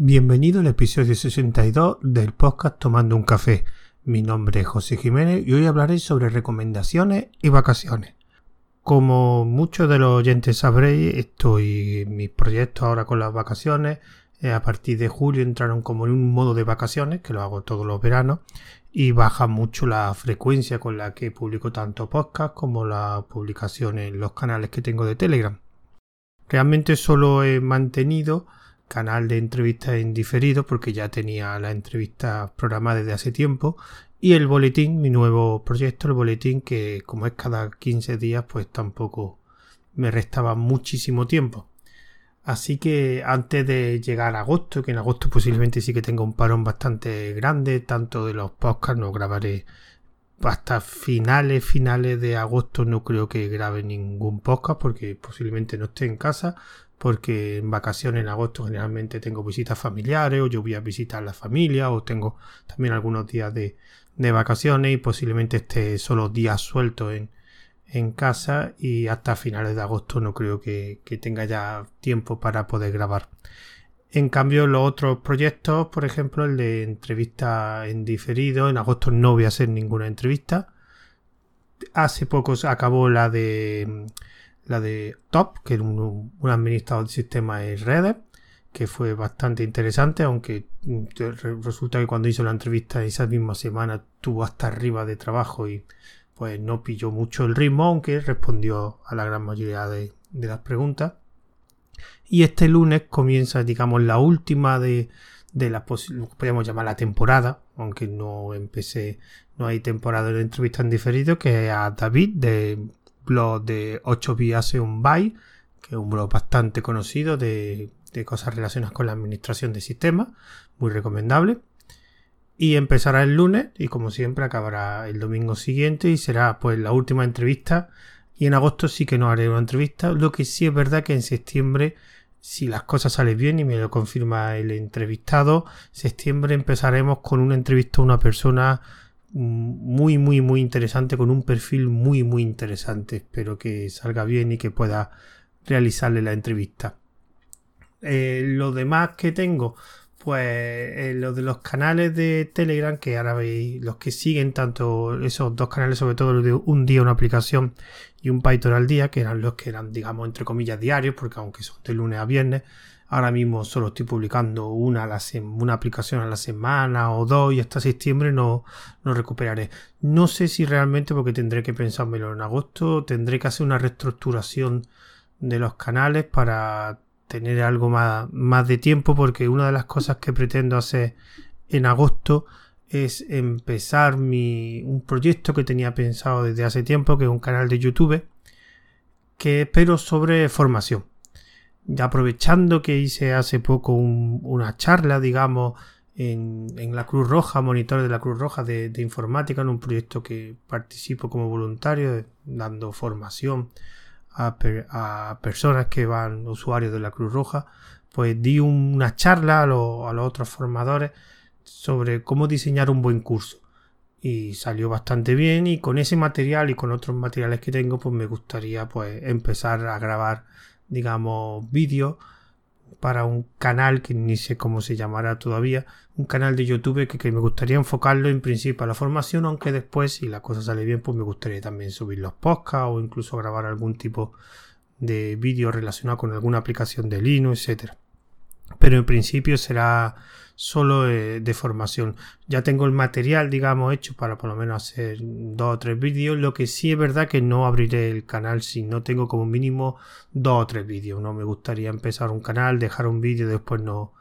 Bienvenido al episodio 62 del podcast Tomando un café. Mi nombre es José Jiménez y hoy hablaré sobre recomendaciones y vacaciones. Como muchos de los oyentes sabréis, estoy en mis proyectos ahora con las vacaciones. Eh, a partir de julio entraron como en un modo de vacaciones, que lo hago todos los veranos, y baja mucho la frecuencia con la que publico tanto podcast como la publicación en los canales que tengo de Telegram. Realmente solo he mantenido canal de entrevistas en diferido porque ya tenía la entrevista programada desde hace tiempo y el boletín, mi nuevo proyecto, el boletín que como es cada 15 días pues tampoco me restaba muchísimo tiempo. Así que antes de llegar a agosto, que en agosto posiblemente sí que tenga un parón bastante grande, tanto de los podcasts, no grabaré hasta finales, finales de agosto no creo que grabe ningún podcast porque posiblemente no esté en casa, porque en vacaciones en agosto generalmente tengo visitas familiares o yo voy a visitar la familia o tengo también algunos días de, de vacaciones y posiblemente esté solo días sueltos en, en casa y hasta finales de agosto no creo que, que, tenga ya tiempo para poder grabar. En cambio, los otros proyectos, por ejemplo, el de entrevista en diferido, en agosto no voy a hacer ninguna entrevista. Hace poco acabó la de la de Top, que era un, administrador de sistemas de redes, que fue bastante interesante, aunque mm, resulta que cuando hizo la entrevista esa misma semana tuvo hasta arriba de trabajo y pues no pilló mucho el ritmo, aunque respondió a la gran mayoría de, las preguntas. Y este lunes comienza, digamos, la última de, de la podríamos llamar la temporada, aunque no empecé, no hay temporada de entrevista en diferido, que es a David de blog de 8 vías un byte, que es un blog bastante conocido de, cosas relacionadas con la administración de sistemas, muy recomendable. Y empezará el lunes y como siempre acabará el domingo siguiente y será pues la última entrevista. Y en agosto sí que no haré una entrevista. Lo que sí es verdad que en septiembre, si las cosas salen bien y me lo confirma el entrevistado, septiembre empezaremos con una entrevista a una persona muy, muy, muy interesante, con un perfil muy, muy interesante. Espero que salga bien y que pueda realizarle la entrevista. Eh, lo demás que tengo, pues eh, lo de los canales de Telegram, que ahora veis, los que siguen tanto esos dos canales, sobre todo los de un día una aplicación y un Python al día, que eran los que eran, digamos, entre comillas, diarios, porque aunque son de lunes a viernes, Ahora mismo solo estoy publicando una, la una aplicación a la semana o dos y hasta septiembre no, no recuperaré. No sé si realmente, porque tendré que pensármelo en agosto, tendré que hacer una reestructuración de los canales para tener algo más, más de tiempo, porque una de las cosas que pretendo hacer en agosto es empezar mi, un proyecto que tenía pensado desde hace tiempo, que es un canal de YouTube, que espero sobre formación aprovechando que hice hace poco una charla, digamos, en, la Cruz Roja, monitor de la Cruz Roja de, informática, en un proyecto que participo como voluntario, dando formación a, personas que van, usuarios de la Cruz Roja, pues di una charla a, a los otros formadores sobre cómo diseñar un buen curso. Y salió bastante bien y con ese material y con otros materiales que tengo, pues me gustaría pues empezar a grabar digamos, vídeo para un canal que ni sé cómo se llamará todavía, un canal de YouTube que, me gustaría enfocarlo en principio a la formación, aunque después, si la cosa sale bien, pues me gustaría también subir los podcasts o incluso grabar algún tipo de vídeo relacionado con alguna aplicación de Linux, etcétera. Pero en principio será solo de formación. Ya tengo el material, digamos, hecho para por lo menos hacer dos o tres vídeos. Lo que sí es verdad que no abriré el canal si no tengo como mínimo dos o tres vídeos. No me gustaría empezar un canal, dejar un vídeo y después no,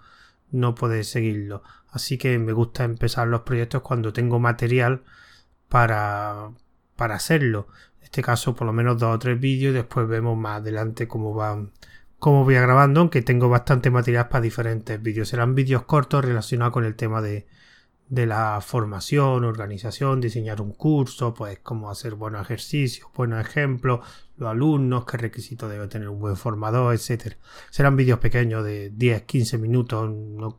no poder seguirlo. Así que me gusta empezar los proyectos cuando tengo material para, para hacerlo. En este caso, por lo menos dos o tres vídeos. Después vemos más adelante cómo van como voy a grabando, aunque tengo bastante material para diferentes vídeos. Serán vídeos cortos relacionados con el tema de, de la formación, organización, diseñar un curso, pues cómo hacer buenos ejercicios, buenos ejemplos, los alumnos, qué requisitos debe tener un buen formador, etcétera. Serán vídeos pequeños de 10, 15 minutos,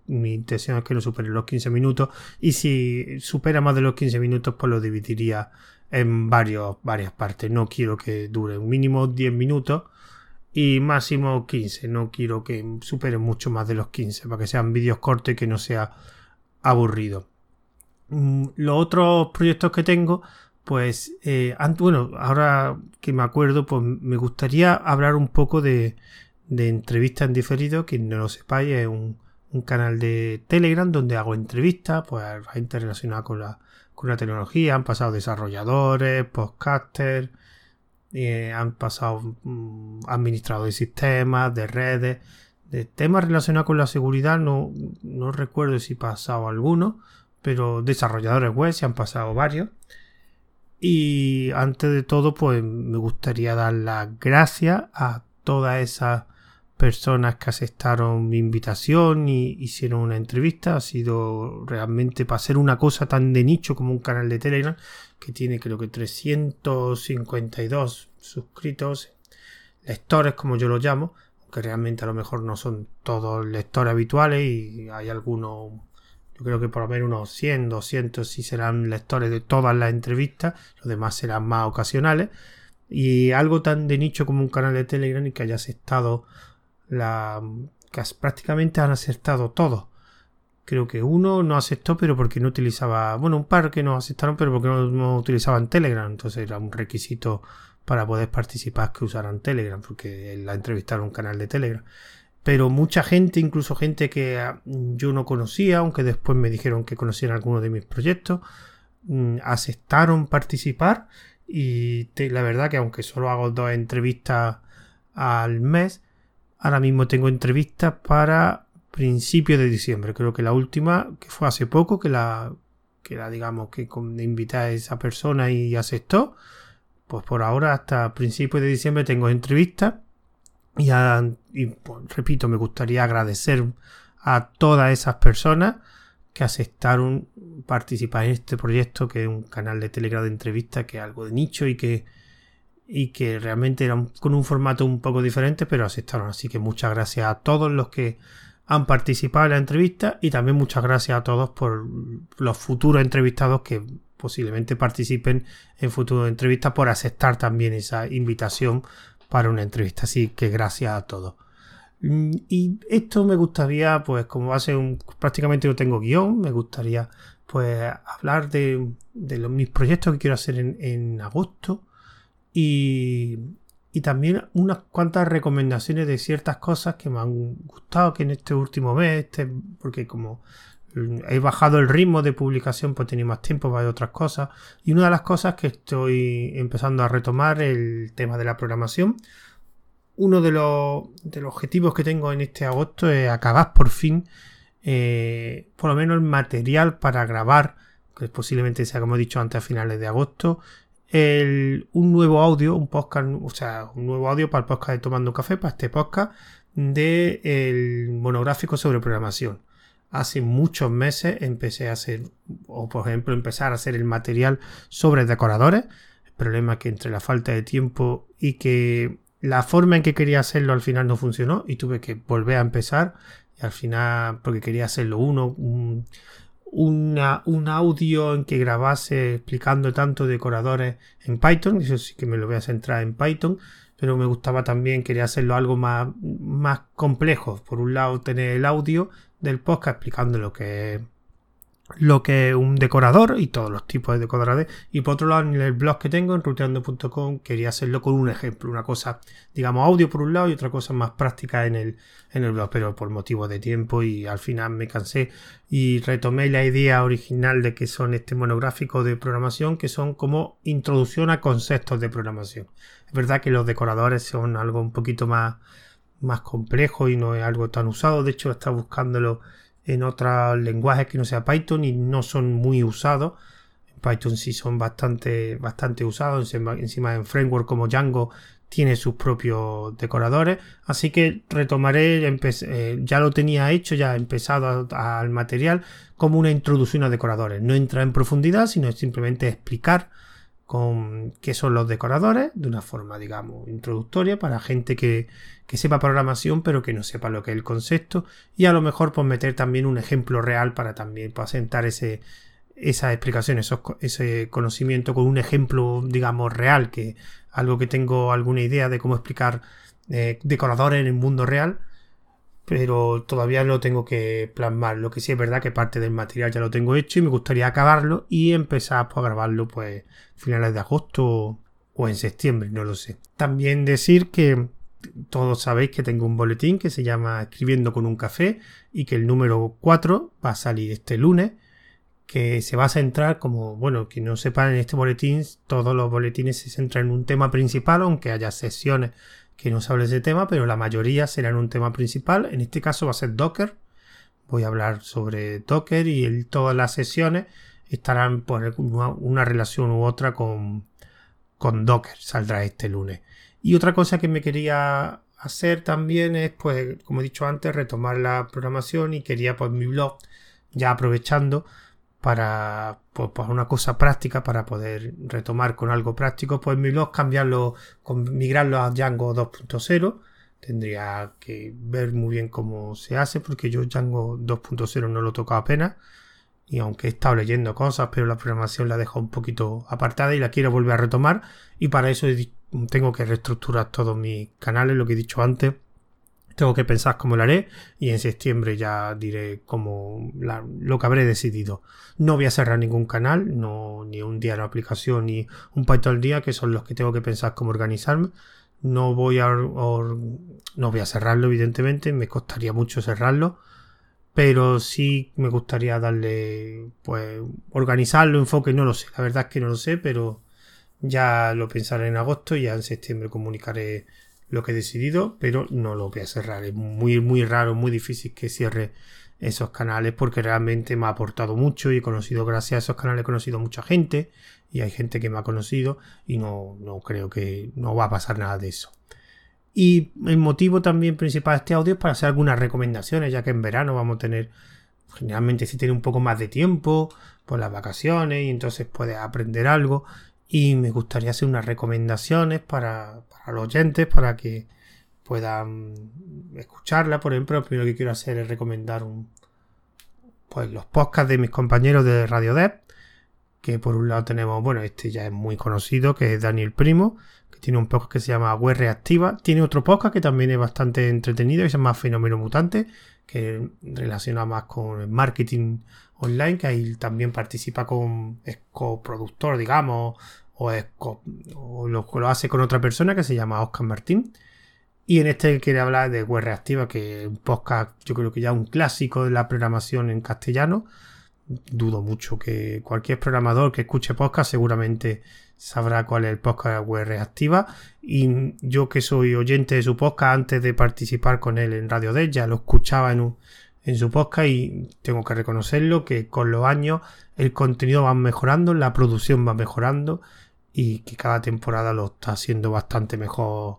mi intención es que no superen los 15 minutos y si supera más de los 15 minutos pues lo dividiría en varios, varias partes. No quiero que dure un mínimo 10 minutos y máximo 15. No quiero que superen mucho más de los 15 para que sean vídeos cortos y que no sea aburrido. Mm, los otros proyectos que tengo, pues, eh, bueno, ahora que me acuerdo, pues me gustaría hablar un poco de, de entrevistas en diferido. Quien no lo sepáis, es un, un canal de Telegram donde hago entrevistas, pues a gente relacionada con la, con la tecnología. Han pasado desarrolladores, podcasters, eh, han pasado mm, administradores de sistemas, de redes, de temas relacionados con la seguridad. No, no recuerdo si pasado alguno, pero desarrolladores web se han pasado varios. Y antes de todo, pues me gustaría dar las gracias a todas esas personas que aceptaron mi invitación y hicieron una entrevista. Ha sido realmente para hacer una cosa tan de nicho como un canal de Telegram que tiene creo que 352 suscritos, lectores como yo los llamo, que realmente a lo mejor no son todos lectores habituales y hay algunos, yo creo que por lo menos unos 100, 200 sí serán lectores de todas las entrevistas, los demás serán más ocasionales. Y algo tan de nicho como un canal de Telegram y que haya aceptado la que prácticamente han aceptado todos. Creo que uno no aceptó, pero porque no utilizaba. Bueno, un par que no aceptaron, pero porque no, utilizaban Telegram. Entonces era un requisito para poder participar que usaran Telegram, porque la entrevistaron un canal de Telegram. Pero mucha gente, incluso gente que ah, yo no conocía, aunque después me dijeron que conocían algunos de mis proyectos, mm, aceptaron participar. Y la verdad que aunque solo hago dos entrevistas al mes, Ahora mismo tengo entrevistas para principios de diciembre. Creo que la última, que fue hace poco, que la, que la digamos que invité a esa persona y aceptó. Pues por ahora, hasta principios de diciembre, tengo entrevistas. Y, y pues, repito, me gustaría agradecer a todas esas personas que aceptaron participar en este proyecto, que es un canal de Telegram de entrevistas, que es algo de nicho y que y que realmente eran con un formato un poco diferente, pero aceptaron. Así que muchas gracias a todos los que han participado en la entrevista y también muchas gracias a todos por los futuros entrevistados que posiblemente participen en futuras entrevistas por aceptar también esa invitación para una entrevista. Así que gracias a todos. Mm, y esto me gustaría, pues como ser un, prácticamente no tengo guion, me gustaría pues hablar de, de los, mis proyectos que quiero hacer en agosto y, también unas cuantas recomendaciones de ciertas cosas que me han gustado que en este último mes, este, porque como he bajado el ritmo de publicación, pues tenía más tiempo para otras cosas. Y una de las cosas que estoy empezando a retomar el tema de la programación. Uno de los, de los objetivos que tengo en este agosto es acabar por fin, eh, por lo menos el material para grabar, que posiblemente sea, como he dicho antes, a finales de agosto, un nuevo audio, un podcast, o sea, un nuevo audio para el podcast de Tomando Café, para este podcast de el monográfico sobre programación. Hace muchos meses empecé a hacer, o por ejemplo, empezar a hacer el material sobre decoradores. El problema es que entre la falta de tiempo y que la forma en que quería hacerlo al final no funcionó y tuve que volver a empezar. Y al final, porque quería hacerlo uno, un, una, un audio en que grabase explicando tanto decoradores en Python, eso sí que me lo voy a centrar en Python, pero me gustaba también, quería hacerlo algo más, más complejo. Por un lado, tener el audio del podcast explicando lo que es lo que es un decorador y todos los tipos de decoradores. Y por otro lado, en el blog que tengo, en ruteando.com, quería hacerlo con un ejemplo, una cosa, digamos, audio por un lado y otra cosa más práctica en el, en el blog, pero por motivo de tiempo y al final me cansé y retomé la idea original de que son este monográfico de programación, que son como introducción a conceptos de programación. Es verdad que los decoradores son algo un poquito más, más complejo y no es algo tan usado, de hecho está buscándolo en otros lenguajes que no sea Python y no son muy usados. En Python sí son bastante, bastante usados. Encima en framework como Django tiene sus propios decoradores. Así que retomaré, eh, ya lo tenía hecho, ya he empezado al material como una introducción a decoradores. No entra en profundidad, sino simplemente explicar con qué son los decoradores de una forma, digamos, introductoria para gente que, sepa programación pero que no sepa lo que es el concepto. Y a lo mejor pues meter también un ejemplo real para también pues, ese, esa explicación, ese conocimiento con un ejemplo, digamos, real, que algo que tengo alguna idea de cómo explicar eh, decoradores en el mundo real, pero todavía lo tengo que plasmar. Lo que sí es verdad que parte del material ya lo tengo hecho y me gustaría acabarlo y empezar pues, a grabarlo pues finales de agosto o en septiembre, no lo sé. También decir que todos sabéis que tengo un boletín que se llama Escribiendo con un café y que el número 4 va a salir este lunes que se va a centrar como, bueno, que no sepan en este boletín, todos los boletines se centran en un tema principal, aunque haya sesiones que no se hable de ese tema, pero la mayoría serán un tema principal. En este caso va a ser Docker. Voy a hablar sobre Docker y todas las sesiones estarán por una, relación u otra con, con Docker. Saldrá este lunes. Y otra cosa que me quería hacer también es, pues, como he dicho antes, retomar la programación y quería, pues, mi blog, ya aprovechando, para pues, pues, una cosa práctica para poder retomar con algo práctico pues mi blog cambiarlo migrarlo a Django 2.0 tendría que ver muy bien cómo se hace porque yo Django 2.0 no lo toco apenas. Y aunque he estado leyendo cosas pero la programación la dejo un poquito apartada y la quiero volver a retomar. Y para eso tengo que reestructurar todos mis canales lo que he dicho antes tengo que pensar cómo lo haré y en septiembre ya diré cómo lo que habré decidido. No voy a cerrar ningún canal, no, ni un día de aplicación, ni un Python al día, que son los que tengo que pensar cómo organizarme. No voy a, no voy a cerrarlo, evidentemente, me costaría mucho cerrarlo, pero sí me gustaría darle, pues, organizarlo, enfoque, no lo sé, la verdad es que no lo sé, pero ya lo pensaré en agosto y ya en septiembre comunicaré lo que he decidido, pero no lo voy a cerrar. Es muy, muy raro, muy difícil que cierre esos canales porque realmente me ha aportado mucho y he conocido, gracias a esos canales, he conocido mucha gente y hay gente que me ha conocido y no, no creo que no va a pasar nada de eso. Y el motivo también principal de este audio es para hacer algunas recomendaciones, ya que en verano vamos a tener, generalmente si tiene un poco más de tiempo, por las vacaciones y entonces puedes aprender algo y me gustaría hacer unas recomendaciones para, los oyentes para que puedan escucharla. Por ejemplo, lo primero que quiero hacer es recomendar un, pues los podcasts de mis compañeros de Radio Dev, que por un lado tenemos, bueno, este ya es muy conocido, que es Daniel Primo, que tiene un podcast que se llama Web Reactiva. Tiene otro podcast que también es bastante entretenido, que se llama Fenómeno Mutante, que relaciona más con el marketing online, que ahí también participa con, es coproductor, digamos, o, es o lo, hace con otra persona que se llama Oscar Martín. Y en este quiere hablar de web reactiva, que es un podcast, yo creo que ya un clásico de la programación en castellano. Dudo mucho que cualquier programador que escuche podcast seguramente sabrá cuál es el podcast web reactiva. Y yo que soy oyente de su podcast antes de participar con él en Radio D, ya lo escuchaba en en su podcast y tengo que reconocerlo que con los años el contenido va mejorando, la producción va mejorando y que cada temporada lo está haciendo bastante mejor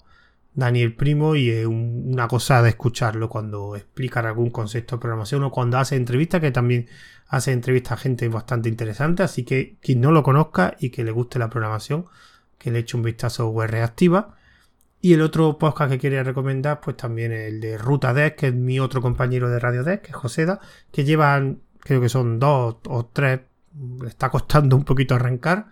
Daniel Primo y es una cosa de escucharlo cuando explica algún concepto de programación o cuando hace entrevistas que también hace entrevistas a gente bastante interesante. Así que quien no lo conozca y que le guste la programación que le eche un vistazo a web reactiva. Y el otro podcast que quería recomendar, pues también el de Ruta Desk, que es mi otro compañero de Radio Desk, que es Joseda, que llevan, creo que son dos o tres, le está costando un poquito arrancar,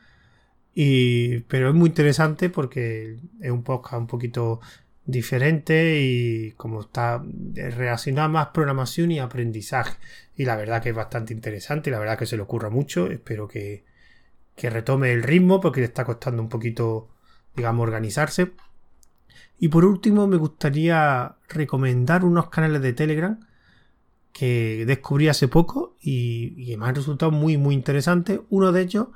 y, pero es muy interesante porque es un podcast un poquito diferente y como está relacionado más programación y aprendizaje. Y la verdad que es bastante interesante y la verdad que se le ocurra mucho. Espero que, que retome el ritmo porque le está costando un poquito, digamos, organizarse. Y por último, me gustaría recomendar unos canales de Telegram que descubrí hace poco y, me han resultado muy, muy interesantes. Uno de ellos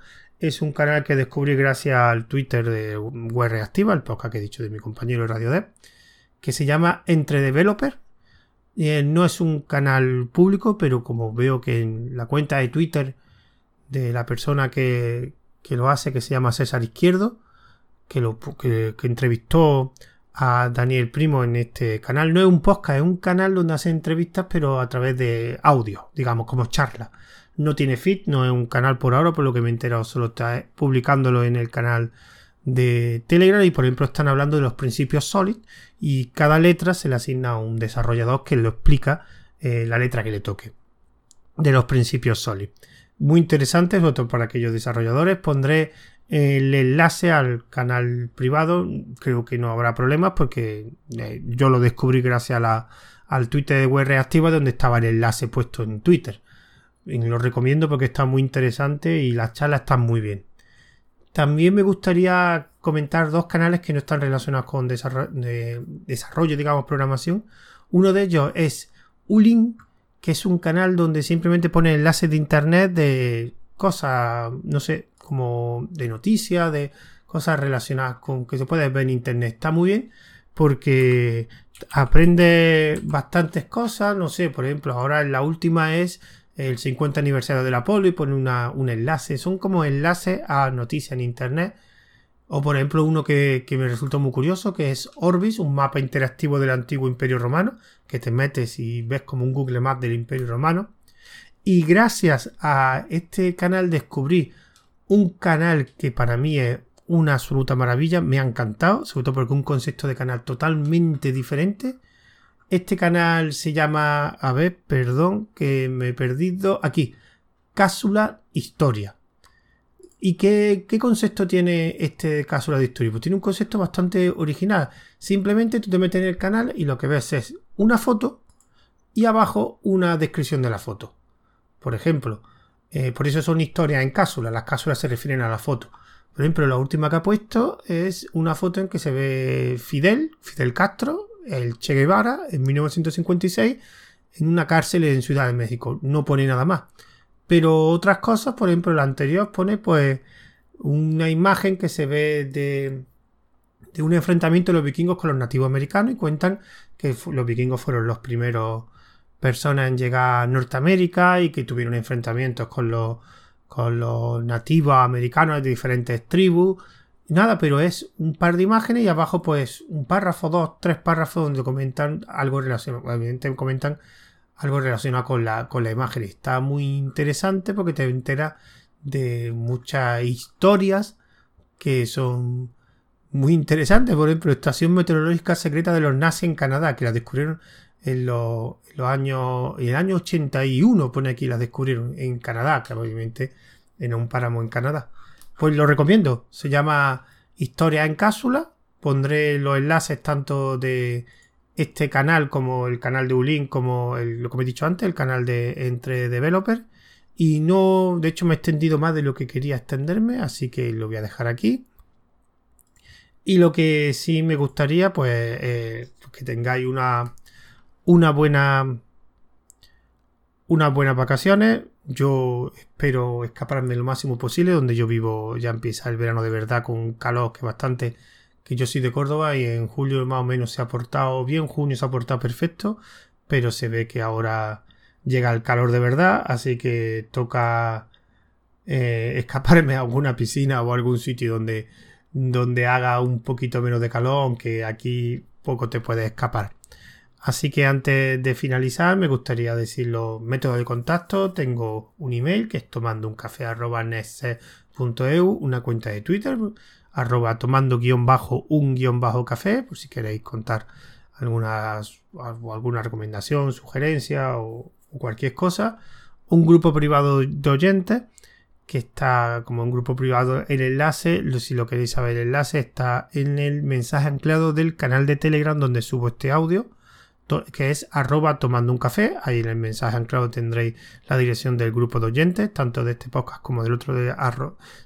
es un canal que descubrí gracias al Twitter de Web Reactiva, el podcast que he dicho de mi compañero Radio Dev, que se llama Entre Developer. Eh, no es un canal público, pero como veo que en la cuenta de Twitter de la persona que, lo hace, que se llama César Izquierdo, que, lo, que entrevistó a Daniel Primo en este canal. No es un podcast, es un canal donde hace entrevistas, pero a través de audio, digamos, como charla. No tiene feed, no es un canal por ahora, por lo que me he enterado, solo está publicándolo en el canal de Telegram y por ejemplo están hablando de los principios SOLID y cada letra se le asigna a un desarrollador que lo explica eh, la letra que le toque de los principios SOLID. Muy interesante, sobre para aquellos desarrolladores. Pondré el enlace al canal privado. Creo que no habrá problemas porque eh, yo lo descubrí gracias al Twitter de web reactiva donde estaba el enlace puesto en Twitter. Lo recomiendo porque está muy interesante y las charlas están muy bien. También me gustaría comentar dos canales que no están relacionados con desarrollo, digamos, programación. Uno de ellos es Ulin, que es un canal donde simplemente pone enlaces de internet de cosas, no sé, como de noticias, de cosas relacionadas con que se puede ver en internet. Está muy bien porque aprende bastantes cosas, no sé, por ejemplo, ahora la última es el 50 aniversario del Apolo y pone un enlace, son como enlaces a noticias en internet. O por ejemplo uno que, me resultó muy curioso, que es Orbis, un mapa interactivo del antiguo Imperio Romano, que te metes y ves como un Google Maps del Imperio Romano. Y gracias a este canal descubrí un canal que para mí es una absoluta maravilla, me ha encantado, sobre todo porque un concepto de canal totalmente diferente. Este canal se llama, a ver, perdón, que me he perdido, aquí, Cápsula Historia. ¿Y qué, concepto tiene este Cápsula de Historia? Pues tiene un concepto bastante original. Simplemente tú te metes en el canal y lo que ves es una foto y abajo una descripción de la foto. Por ejemplo, eh, por eso son historias en cápsulas. Las cápsulas se refieren a la foto. Por ejemplo, la última que ha puesto es una foto en que se ve Fidel, Fidel Castro, el Che Guevara, en 1956, en una cárcel en Ciudad de México. No pone nada más. Pero otras cosas, por ejemplo, la anterior pone pues una imagen que se ve de, de un enfrentamiento de los vikingos con los nativos americanos y cuentan que los vikingos fueron los primeros personas en llegar a Norteamérica y que tuvieron enfrentamientos con los con los nativos americanos de diferentes tribus. Nada, pero es un par de imágenes y abajo pues un párrafo, dos, tres párrafos donde comentan algo relacionado, obviamente comentan algo relacionado con la, con la imagen. Está muy interesante porque te enteras de muchas historias que son muy interesantes. Por ejemplo, estación meteorológica secreta de los nazis en Canadá, que la descubrieron en los, años, en el año 81, pone aquí, la descubrieron en Canadá, que obviamente en un páramo en Canadá. Pues lo recomiendo, se llama Historia en Cápsula, pondré los enlaces tanto de este canal como el canal de Ulin, como lo que me he dicho antes, el canal de Entre Developers. Y no, de hecho me he extendido más de lo que quería extenderme, así que lo voy a dejar aquí. Y lo que sí me gustaría, pues, eh, que tengáis una, una buena unas buenas vacaciones. Yo espero escaparme lo máximo posible. Donde yo vivo ya empieza el verano de verdad con calor que bastante. Que yo soy de Córdoba y en julio más o menos se ha portado bien. Junio se ha portado perfecto. Pero se ve que ahora llega el calor de verdad. Así que toca eh, escaparme a alguna piscina o algún sitio donde, donde haga un poquito menos de calor. Aunque aquí poco te puedes escapar. Así que antes de finalizar me gustaría decir los métodos de contacto. Tengo un email que es tomando un café una cuenta de Twitter arroba tomando guion bajo un guion bajo café por si queréis contar algunas, alguna recomendación, sugerencia o, cualquier cosa. Un grupo privado de oyentes que está como un grupo privado el enlace, si lo queréis saber el enlace está en el mensaje anclado del canal de Telegram donde subo este audio que es arroba tomando un café. Ahí en el mensaje anclado tendréis la dirección del grupo de oyentes, tanto de este podcast como del otro de,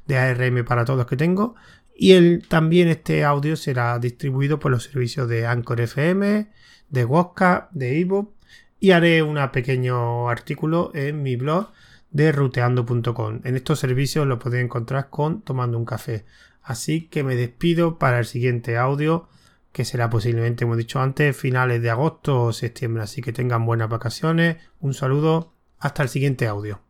de ARM para todos que tengo. Y el, también este audio será distribuido por los servicios de Anchor FM, de Wosca, de Evo. Y haré un pequeño artículo en mi blog de ruteando.com. En estos servicios lo podéis encontrar con Tomando un Café. Así que me despido para el siguiente audio que será posiblemente, como he dicho antes, finales de agosto o septiembre. Así que tengan buenas vacaciones. Un saludo. Hasta el siguiente audio.